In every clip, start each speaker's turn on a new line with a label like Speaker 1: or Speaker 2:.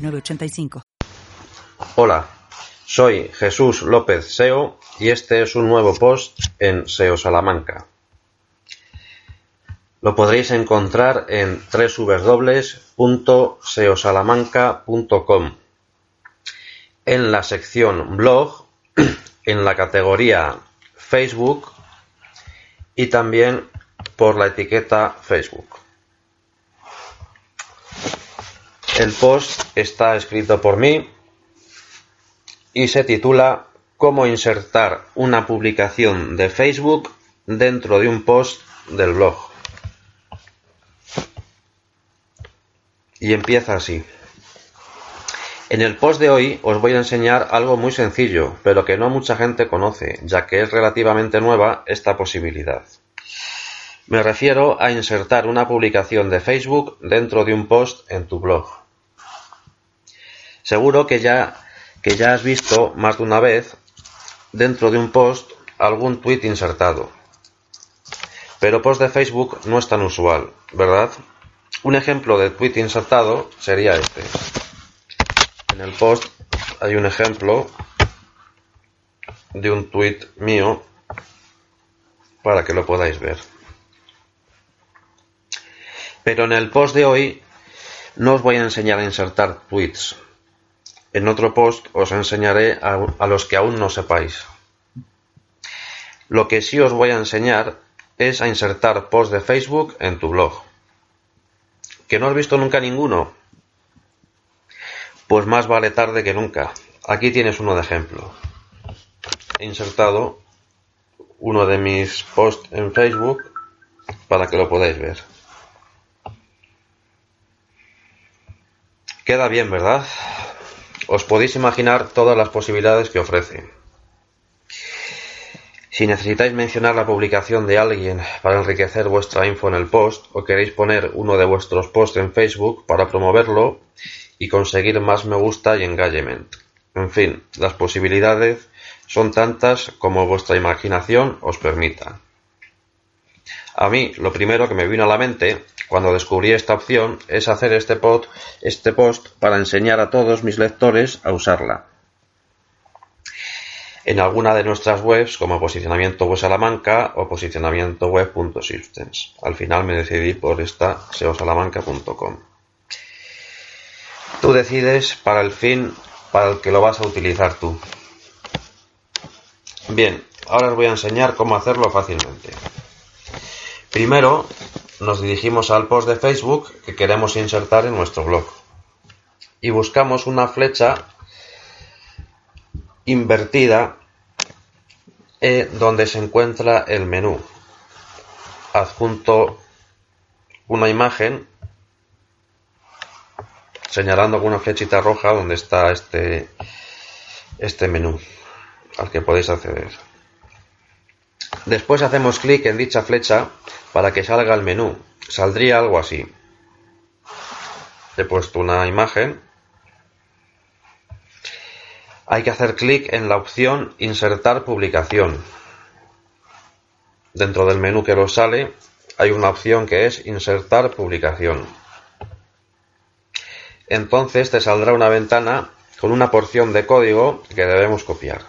Speaker 1: 906985.
Speaker 2: Hola, soy Jesús López SEO y este es un nuevo post en SEO Salamanca. Lo podréis encontrar en www.seosalamanca.com en la sección blog, en la categoría Facebook y también por la etiqueta Facebook. El post está escrito por mí y se titula Cómo insertar una publicación de Facebook dentro de un post del blog. Y empieza así. En el post de hoy os voy a enseñar algo muy sencillo, pero que no mucha gente conoce, ya que es relativamente nueva esta posibilidad. Me refiero a insertar una publicación de Facebook dentro de un post en tu blog. Seguro que ya, que ya has visto más de una vez dentro de un post algún tweet insertado. Pero post de Facebook no es tan usual, ¿verdad? Un ejemplo de tweet insertado sería este. En el post hay un ejemplo de un tweet mío para que lo podáis ver. Pero en el post de hoy no os voy a enseñar a insertar tweets. En otro post os enseñaré a, los que aún no sepáis. Lo que sí os voy a enseñar es a insertar post de Facebook en tu blog. ¿Que no has visto nunca ninguno? Pues más vale tarde que nunca. Aquí tienes uno de ejemplo. He insertado uno de mis posts en Facebook para que lo podáis ver. Queda bien, ¿verdad? Os podéis imaginar todas las posibilidades que ofrece. Si necesitáis mencionar la publicación de alguien para enriquecer vuestra info en el post o queréis poner uno de vuestros posts en Facebook para promoverlo y conseguir más me gusta y engagement. En fin, las posibilidades son tantas como vuestra imaginación os permita. A mí, lo primero que me vino a la mente cuando descubrí esta opción es hacer este, post, este post para enseñar a todos mis lectores a usarla. En alguna de nuestras webs como Posicionamiento Web Salamanca o Posicionamiento Web.systems. Al final me decidí por esta seosalamanca.com. Tú decides para el fin para el que lo vas a utilizar tú. Bien, ahora os voy a enseñar cómo hacerlo fácilmente. Primero, nos dirigimos al post de Facebook que queremos insertar en nuestro blog y buscamos una flecha invertida eh, donde se encuentra el menú. Adjunto una imagen señalando con una flechita roja donde está este, este menú al que podéis acceder. Después hacemos clic en dicha flecha para que salga el menú. Saldría algo así. He puesto una imagen. Hay que hacer clic en la opción Insertar publicación. Dentro del menú que nos sale hay una opción que es Insertar publicación. Entonces te saldrá una ventana con una porción de código que debemos copiar.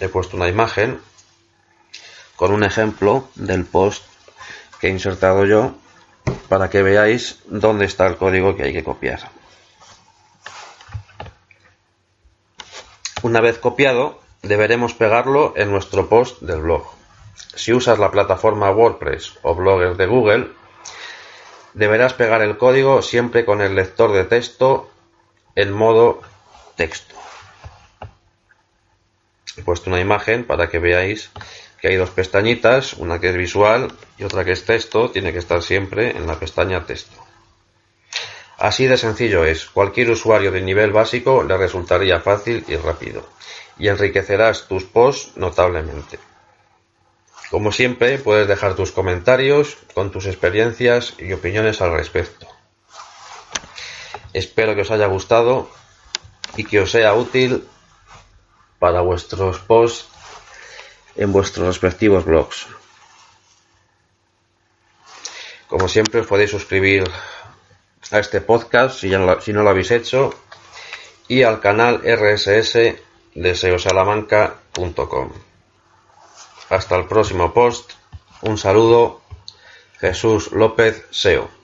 Speaker 2: He puesto una imagen con un ejemplo del post que he insertado yo para que veáis dónde está el código que hay que copiar. Una vez copiado, deberemos pegarlo en nuestro post del blog. Si usas la plataforma WordPress o Blogger de Google, deberás pegar el código siempre con el lector de texto en modo texto. Puesto una imagen para que veáis que hay dos pestañitas, una que es visual y otra que es texto, tiene que estar siempre en la pestaña texto. Así de sencillo es, cualquier usuario de nivel básico le resultaría fácil y rápido, y enriquecerás tus posts notablemente. Como siempre, puedes dejar tus comentarios con tus experiencias y opiniones al respecto. Espero que os haya gustado y que os sea útil para vuestros posts en vuestros respectivos blogs. Como siempre os podéis suscribir a este podcast si, no lo habéis hecho y al canal RSS de seosalamanca.com. Hasta el próximo post. Un saludo. Jesús López SEO.